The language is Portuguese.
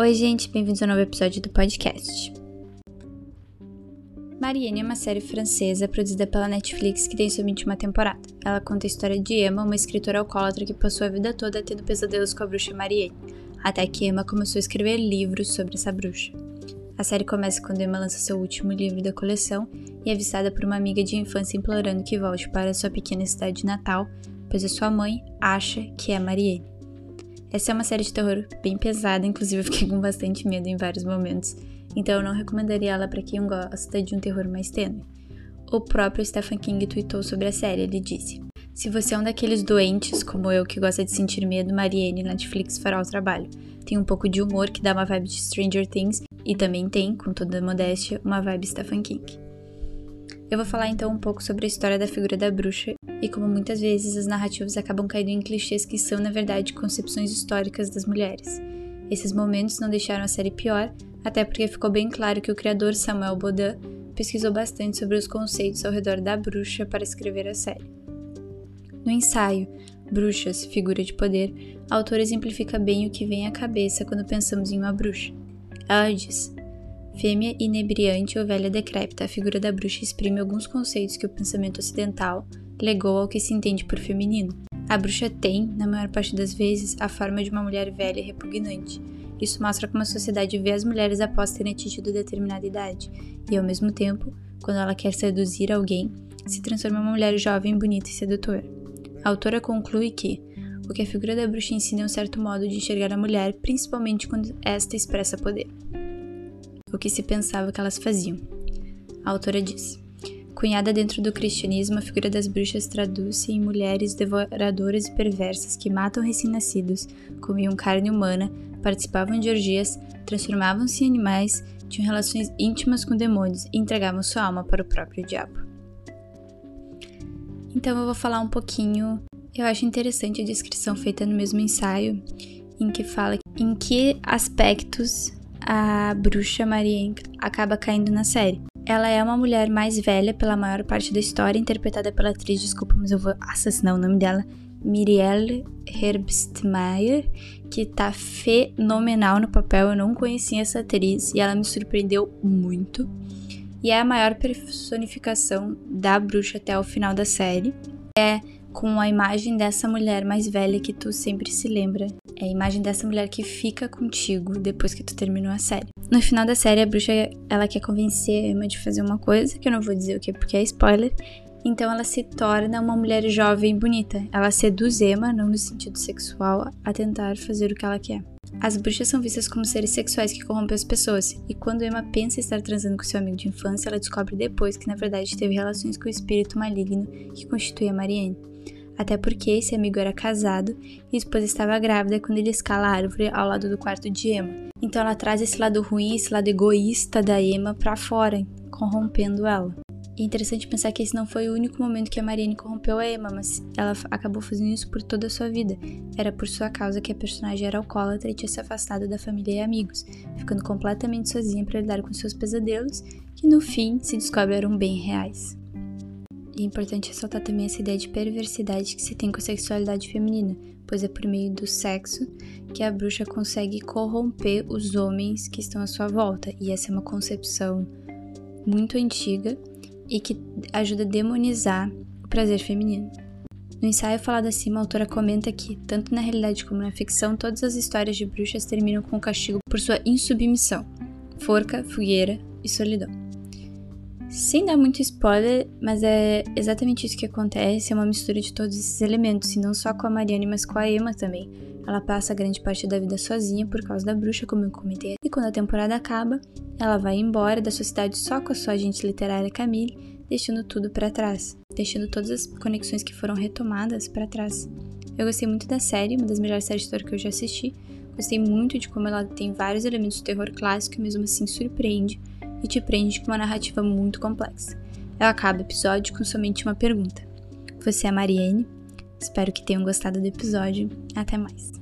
Oi, gente, bem-vindos a um novo episódio do podcast. Marianne é uma série francesa produzida pela Netflix que tem somente uma temporada. Ela conta a história de Emma, uma escritora alcoólatra que passou a vida toda tendo pesadelos com a bruxa Marianne, até que Emma começou a escrever livros sobre essa bruxa. A série começa quando Emma lança seu último livro da coleção e é avistada por uma amiga de infância implorando que volte para sua pequena cidade natal, pois a sua mãe acha que é Marianne. Essa é uma série de terror bem pesada, inclusive eu fiquei com bastante medo em vários momentos, então eu não recomendaria ela para quem gosta de um terror mais tênue. O próprio Stephen King tweetou sobre a série, ele disse: Se você é um daqueles doentes como eu que gosta de sentir medo, Marianne Netflix fará o trabalho. Tem um pouco de humor que dá uma vibe de Stranger Things e também tem, com toda a modéstia, uma vibe Stephen King. Eu vou falar então um pouco sobre a história da figura da bruxa e como muitas vezes as narrativas acabam caindo em clichês que são, na verdade, concepções históricas das mulheres. Esses momentos não deixaram a série pior, até porque ficou bem claro que o criador Samuel Baudin pesquisou bastante sobre os conceitos ao redor da bruxa para escrever a série. No ensaio Bruxas, figura de poder, a autora exemplifica bem o que vem à cabeça quando pensamos em uma bruxa. Ela diz: Fêmea inebriante ou velha decrépita, a figura da bruxa exprime alguns conceitos que o pensamento ocidental legou ao que se entende por feminino. A bruxa tem, na maior parte das vezes, a forma de uma mulher velha e repugnante. Isso mostra como a sociedade vê as mulheres após terem atingido determinada idade, e ao mesmo tempo, quando ela quer seduzir alguém, se transforma em uma mulher jovem, bonita e sedutora. A autora conclui que o que a figura da bruxa ensina é um certo modo de enxergar a mulher, principalmente quando esta expressa poder o que se pensava que elas faziam. A autora diz: Cunhada dentro do cristianismo, a figura das bruxas traduz-se em mulheres devoradoras e perversas que matam recém-nascidos, comiam carne humana, participavam de orgias, transformavam-se em animais, tinham relações íntimas com demônios e entregavam sua alma para o próprio diabo. Então eu vou falar um pouquinho. Eu acho interessante a descrição feita no mesmo ensaio, em que fala em que aspectos a bruxa Marianne acaba caindo na série. Ela é uma mulher mais velha pela maior parte da história, interpretada pela atriz, desculpa, mas eu vou assassinar o nome dela, Mirielle Herbstmeier, que tá fenomenal no papel. Eu não conhecia essa atriz e ela me surpreendeu muito. E é a maior personificação da bruxa até o final da série. É com a imagem dessa mulher mais velha que tu sempre se lembra. É a imagem dessa mulher que fica contigo depois que tu terminou a série. No final da série, a bruxa ela quer convencer a Emma de fazer uma coisa, que eu não vou dizer o que porque é spoiler. Então ela se torna uma mulher jovem e bonita. Ela seduz Emma, não no sentido sexual, a tentar fazer o que ela quer. As bruxas são vistas como seres sexuais que corrompem as pessoas, e quando Emma pensa estar transando com seu amigo de infância, ela descobre depois que na verdade teve relações com o espírito maligno que constitui a Marianne até porque esse amigo era casado e a esposa estava grávida quando ele escala a árvore ao lado do quarto de Emma. Então ela traz esse lado ruim, esse lado egoísta da Emma para fora, corrompendo ela. É interessante pensar que esse não foi o único momento que a Marianne corrompeu a Emma, mas ela acabou fazendo isso por toda a sua vida. Era por sua causa que a personagem era alcoólatra e tinha se afastado da família e amigos, ficando completamente sozinha para lidar com seus pesadelos, que no fim se descobre eram bem reais. E é importante ressaltar também essa ideia de perversidade que se tem com a sexualidade feminina, pois é por meio do sexo que a bruxa consegue corromper os homens que estão à sua volta. E essa é uma concepção muito antiga e que ajuda a demonizar o prazer feminino. No ensaio falado acima, a autora comenta que, tanto na realidade como na ficção, todas as histórias de bruxas terminam com o castigo por sua insubmissão, forca, fogueira e solidão. Sem dar muito spoiler, mas é exatamente isso que acontece, é uma mistura de todos esses elementos, e não só com a Mariane, mas com a Emma também. Ela passa grande parte da vida sozinha por causa da bruxa, como eu comentei. E quando a temporada acaba, ela vai embora da sua cidade só com a sua agente literária Camille, deixando tudo para trás, deixando todas as conexões que foram retomadas para trás. Eu gostei muito da série, uma das melhores séries de terror que eu já assisti. Gostei muito de como ela tem vários elementos de terror clássico e mesmo assim surpreende e te prende com uma narrativa muito complexa. Eu acabo o episódio com somente uma pergunta. Você é a Mariane? Espero que tenham gostado do episódio. Até mais.